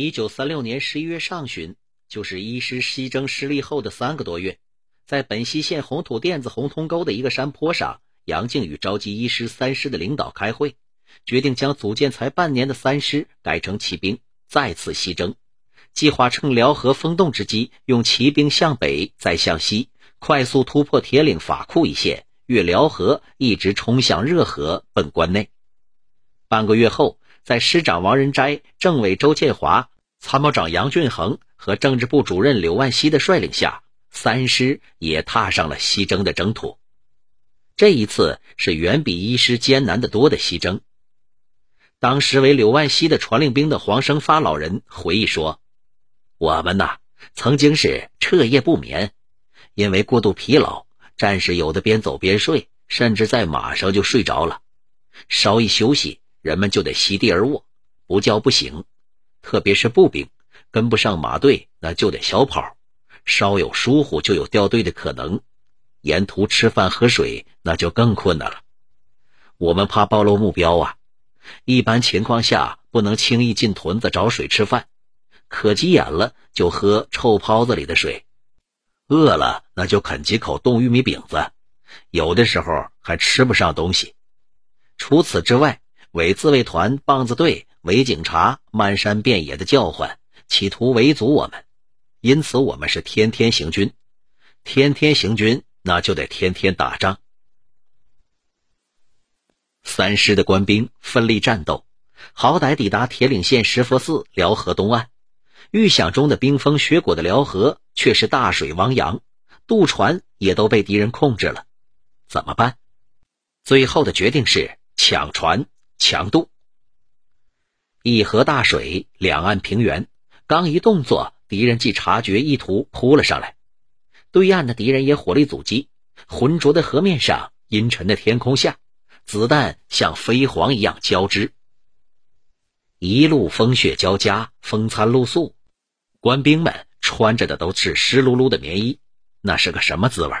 一九三六年十一月上旬，就是一师西征失利后的三个多月，在本溪县红土甸子红通沟的一个山坡上，杨靖宇召集一师、三师的领导开会，决定将组建才半年的三师改成骑兵，再次西征。计划趁辽河封冻之机，用骑兵向北，再向西，快速突破铁岭法库一线，越辽河，一直冲向热河，奔关内。半个月后，在师长王仁斋、政委周建华、参谋长杨俊衡和政治部主任柳万熙的率领下，三师也踏上了西征的征途。这一次是远比一师艰难得多的西征。当时为柳万熙的传令兵的黄生发老人回忆说。我们呐，曾经是彻夜不眠，因为过度疲劳，战士有的边走边睡，甚至在马上就睡着了。稍一休息，人们就得席地而卧，不叫不醒。特别是步兵，跟不上马队，那就得小跑，稍有疏忽就有掉队的可能。沿途吃饭喝水，那就更困难了。我们怕暴露目标啊，一般情况下不能轻易进屯子找水吃饭。可急眼了就喝臭泡子里的水，饿了那就啃几口冻玉米饼子，有的时候还吃不上东西。除此之外，伪自卫团、棒子队、伪警察漫山遍野的叫唤，企图围阻我们，因此我们是天天行军，天天行军，那就得天天打仗。三师的官兵奋力战斗，好歹抵达铁岭县石佛寺辽河东岸。预想中的冰封雪果的辽河却是大水汪洋，渡船也都被敌人控制了，怎么办？最后的决定是抢船强渡。一河大水，两岸平原，刚一动作，敌人即察觉意图扑了上来。对岸的敌人也火力阻击，浑浊的河面上，阴沉的天空下，子弹像飞蝗一样交织。一路风雪交加，风餐露宿。官兵们穿着的都是湿漉漉的棉衣，那是个什么滋味？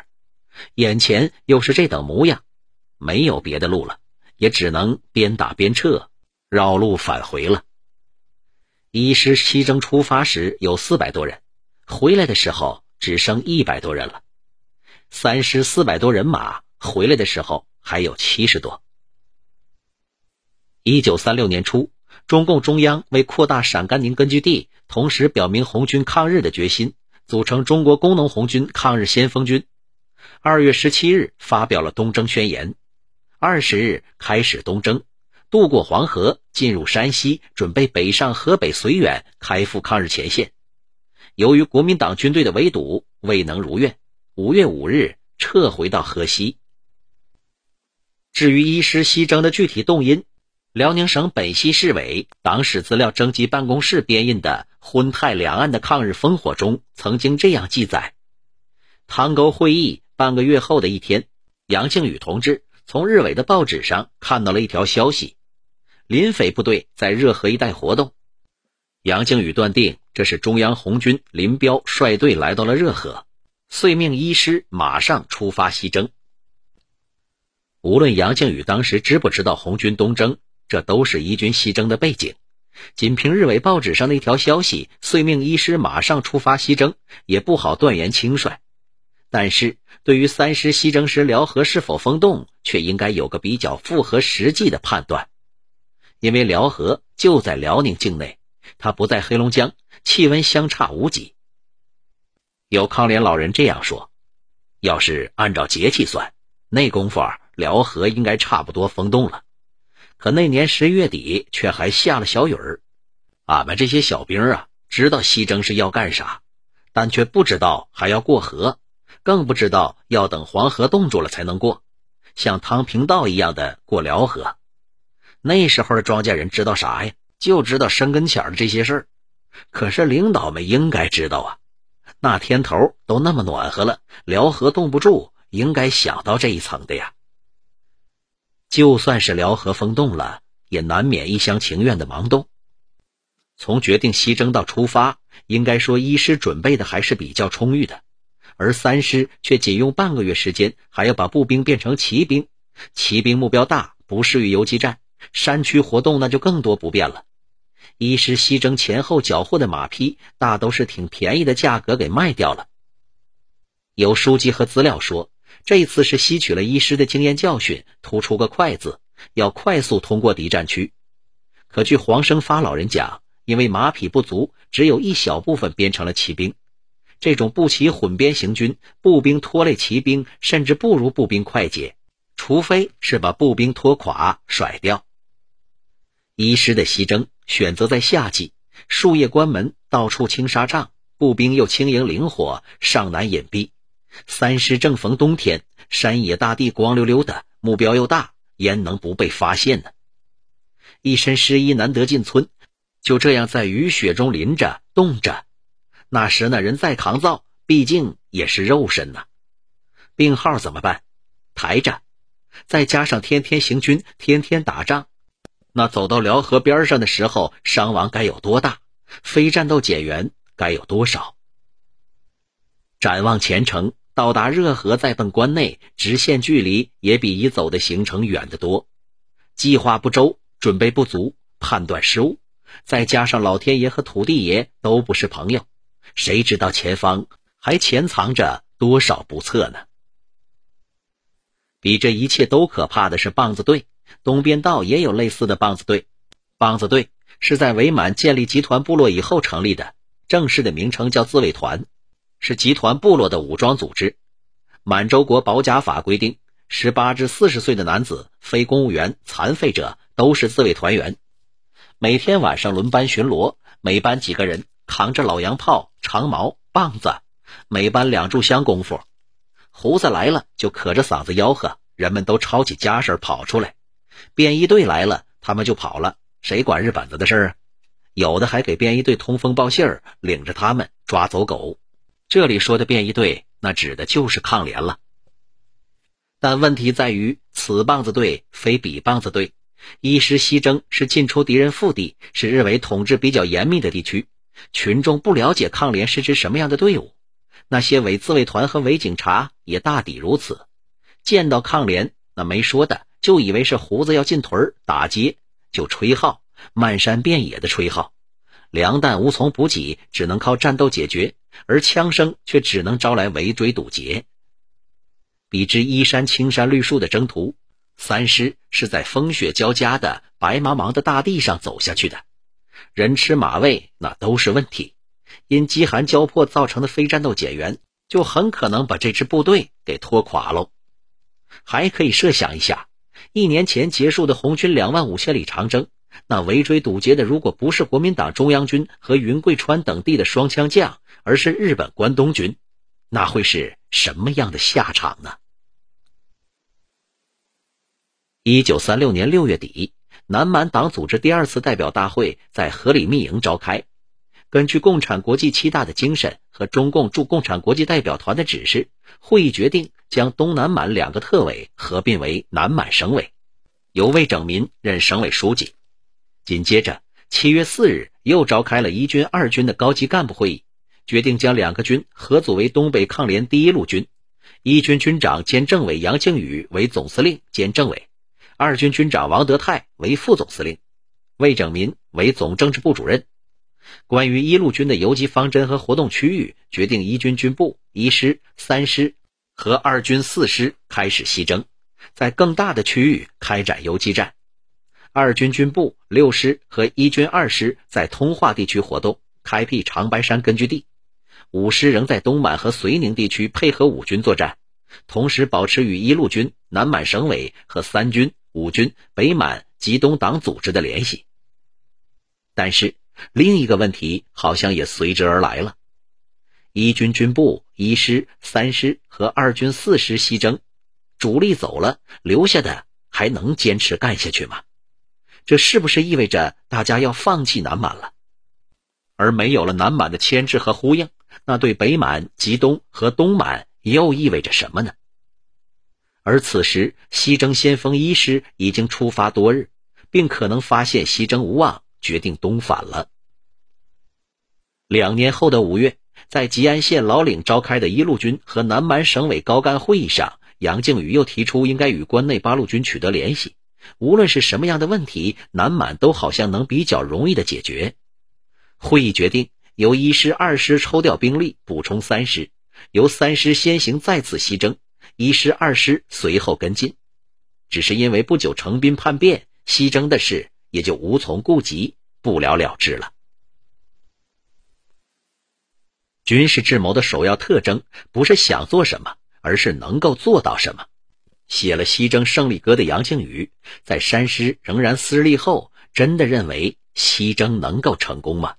眼前又是这等模样，没有别的路了，也只能边打边撤，绕路返回了。一师西征出发时有四百多人，回来的时候只剩一百多人了。三师四百多人马回来的时候还有七十多。一九三六年初。中共中央为扩大陕甘宁根据地，同时表明红军抗日的决心，组成中国工农红军抗日先锋军。二月十七日发表了东征宣言，二十日开始东征，渡过黄河，进入山西，准备北上河北绥远，开赴抗日前线。由于国民党军队的围堵，未能如愿，五月五日撤回到河西。至于一师西征的具体动因，辽宁省本溪市委党史资料征集办公室编印的《徽泰两岸的抗日烽火》中曾经这样记载：汤沟会议半个月后的一天，杨靖宇同志从日伪的报纸上看到了一条消息，林匪部队在热河一带活动。杨靖宇断定这是中央红军林彪率队来到了热河，遂命一师马上出发西征。无论杨靖宇当时知不知道红军东征。这都是一军西征的背景，仅凭日伪报纸上的一条消息，遂命一师马上出发西征，也不好断言轻率。但是，对于三师西征时辽河是否封冻，却应该有个比较符合实际的判断。因为辽河就在辽宁境内，它不在黑龙江，气温相差无几。有康联老人这样说：“要是按照节气算，那功夫，辽河应该差不多封冻了。”可那年十月底却还下了小雨儿，俺们这些小兵啊，知道西征是要干啥，但却不知道还要过河，更不知道要等黄河冻住了才能过，像汤平道一样的过辽河。那时候的庄稼人知道啥呀？就知道生跟前的这些事儿。可是领导们应该知道啊，那天头都那么暖和了，辽河冻不住，应该想到这一层的呀。就算是辽河封冻了，也难免一厢情愿的盲动。从决定西征到出发，应该说一师准备的还是比较充裕的，而三师却仅用半个月时间，还要把步兵变成骑兵。骑兵目标大，不适于游击战，山区活动那就更多不便了。一师西征前后缴获的马匹，大都是挺便宜的价格给卖掉了。有书籍和资料说，这次是吸取了一师的经验教训，突出个快字，要快速通过敌占区。可据黄生发老人讲，因为马匹不足，只有一小部分编成了骑兵。这种步骑混编行军，步兵拖累骑兵，甚至不如步兵快捷，除非是把步兵拖垮甩掉。一师的西征选择在夏季，树叶关门，到处青纱帐，步兵又轻盈灵活，尚难隐蔽。三师正逢冬天，山野大地光溜溜的，目标又大，焉能不被发现呢？一身湿衣难得进村，就这样在雨雪中淋着冻着。那时那人再抗造，毕竟也是肉身呐。病号怎么办？抬着。再加上天天行军，天天打仗。那走到辽河边上的时候，伤亡该有多大？非战斗减员该有多少？展望前程，到达热河再奔关内，直线距离也比已走的行程远得多。计划不周，准备不足，判断失误，再加上老天爷和土地爷都不是朋友，谁知道前方还潜藏着多少不测呢？比这一切都可怕的是棒子队。东边道也有类似的棒子队，棒子队是在伪满建立集团部落以后成立的，正式的名称叫自卫团，是集团部落的武装组织。满洲国保甲法规定，十八至四十岁的男子、非公务员、残废者都是自卫团员。每天晚上轮班巡逻，每班几个人，扛着老洋炮、长矛、棒子，每班两炷香功夫。胡子来了就可着嗓子吆喝，人们都抄起家事跑出来。便衣队来了，他们就跑了。谁管日本子的事儿啊？有的还给便衣队通风报信儿，领着他们抓走狗。这里说的便衣队，那指的就是抗联了。但问题在于，此棒子队非彼棒子队。一师西征是进出敌人腹地，是日伪统治比较严密的地区，群众不了解抗联是支什么样的队伍。那些伪自卫团和伪警察也大抵如此。见到抗联，那没说的。就以为是胡子要进屯打劫，就吹号，漫山遍野的吹号，粮弹无从补给，只能靠战斗解决，而枪声却只能招来围追堵截。比之依山青山绿树的征途，三师是在风雪交加的白茫茫的大地上走下去的，人吃马喂那都是问题，因饥寒交迫造成的非战斗减员，就很可能把这支部队给拖垮喽。还可以设想一下。一年前结束的红军两万五千里长征，那围追堵截的，如果不是国民党中央军和云贵川等地的双枪将，而是日本关东军，那会是什么样的下场呢？一九三六年六月底，南满党组织第二次代表大会在河里密营召开。根据共产国际七大的精神和中共驻共产国际代表团的指示，会议决定将东南满两个特委合并为南满省委，由魏拯民任省委书记。紧接着，七月四日又召开了一军、二军的高级干部会议，决定将两个军合组为东北抗联第一路军，一军军长兼政委杨靖宇为总司令兼政委，二军军长王德泰为副总司令，魏拯民为总政治部主任。关于一路军的游击方针和活动区域，决定一军军部一师、三师和二军四师开始西征，在更大的区域开展游击战。二军军部六师和一军二师在通化地区活动，开辟长白山根据地。五师仍在东满和绥宁地区配合五军作战，同时保持与一路军、南满省委和三军、五军、北满、吉东党组织的联系。但是。另一个问题好像也随之而来了：一军军部一师、三师和二军四师西征，主力走了，留下的还能坚持干下去吗？这是不是意味着大家要放弃南满了？而没有了南满的牵制和呼应，那对北满、吉东和东满又意味着什么呢？而此时西征先锋一师已经出发多日，并可能发现西征无望。决定东返了。两年后的五月，在吉安县老岭召开的一路军和南满省委高干会议上，杨靖宇又提出应该与关内八路军取得联系，无论是什么样的问题，南满都好像能比较容易的解决。会议决定由一师、二师抽调兵力，补充三师，由三师先行再次西征，一师、二师随后跟进。只是因为不久成兵叛变，西征的事也就无从顾及，不了了之了。军事智谋的首要特征不是想做什么，而是能够做到什么。写了《西征胜利歌》的杨靖宇，在山师仍然失利后，真的认为西征能够成功吗？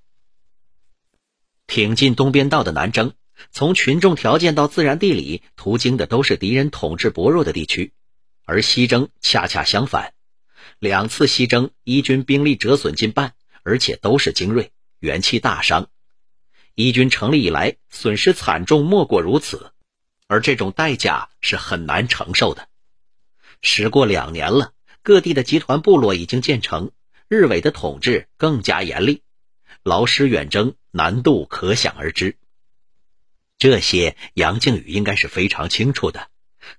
挺进东边道的南征，从群众条件到自然地理，途经的都是敌人统治薄弱的地区，而西征恰恰相反。两次西征，一军兵力折损近半，而且都是精锐，元气大伤。一军成立以来，损失惨重，莫过如此，而这种代价是很难承受的。时过两年了，各地的集团部落已经建成，日伪的统治更加严厉，劳师远征难度可想而知。这些杨靖宇应该是非常清楚的，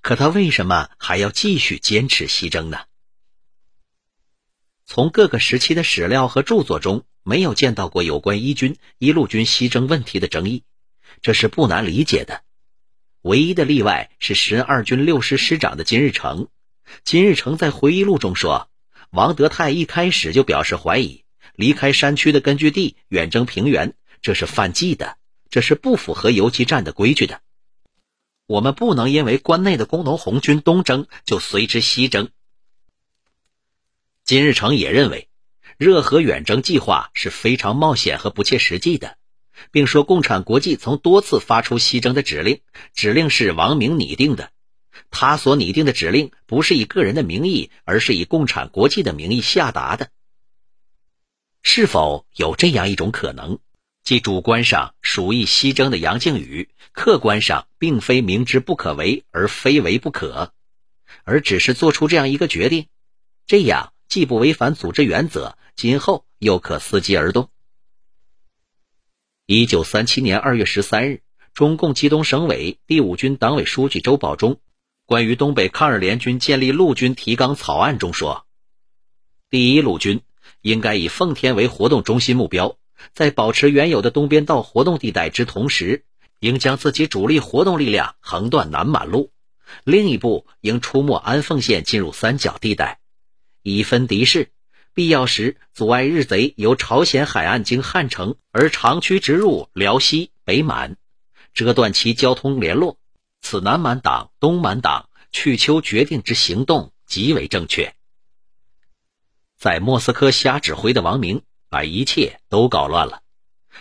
可他为什么还要继续坚持西征呢？从各个时期的史料和著作中。没有见到过有关一军一路军西征问题的争议，这是不难理解的。唯一的例外是十二军六师师长的金日成。金日成在回忆录中说，王德泰一开始就表示怀疑，离开山区的根据地远征平原，这是犯忌的，这是不符合游击战的规矩的。我们不能因为关内的工农红军东征就随之西征。金日成也认为。热河远征计划是非常冒险和不切实际的，并说共产国际曾多次发出西征的指令，指令是王明拟定的。他所拟定的指令不是以个人的名义，而是以共产国际的名义下达的。是否有这样一种可能，即主观上属意西征的杨靖宇，客观上并非明知不可为而非为不可，而只是做出这样一个决定？这样既不违反组织原则。今后又可伺机而动。一九三七年二月十三日，中共冀东省委第五军党委书记周保中关于东北抗日联军建立陆军提纲草案中说：“第一路军应该以奉天为活动中心目标，在保持原有的东边道活动地带之同时，应将自己主力活动力量横断南满路；另一部应出没安凤县，进入三角地带，以分敌势。”必要时，阻碍日贼由朝鲜海岸经汉城而长驱直入辽西北满，折断其交通联络。此南满党、东满党去秋决定之行动极为正确。在莫斯科瞎指挥的王明，把一切都搞乱了。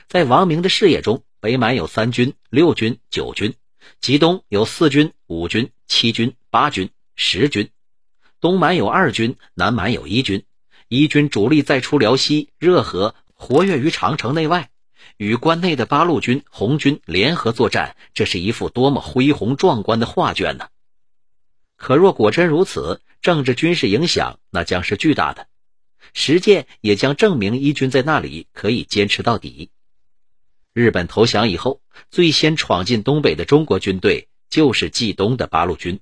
在王明的视野中，北满有三军、六军、九军；吉东有四军、五军、七军、八军、十军；东满有二军，南满有一军。一军主力再出辽西热河，活跃于长城内外，与关内的八路军、红军联合作战，这是一幅多么恢宏壮观的画卷呢？可若果真如此，政治军事影响那将是巨大的，实践也将证明一军在那里可以坚持到底。日本投降以后，最先闯进东北的中国军队就是冀东的八路军。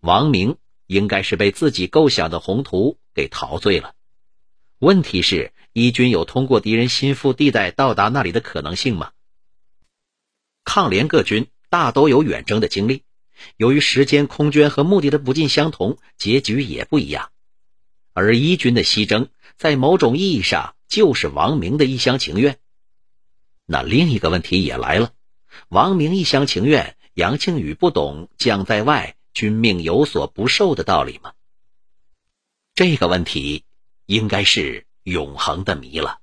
王明应该是被自己构想的宏图。给陶醉了。问题是，一军有通过敌人心腹地带到达那里的可能性吗？抗联各军大都有远征的经历，由于时间、空间和目的的不尽相同，结局也不一样。而一军的西征，在某种意义上就是王明的一厢情愿。那另一个问题也来了：王明一厢情愿，杨庆宇不懂“将在外，君命有所不受”的道理吗？这个问题，应该是永恒的谜了。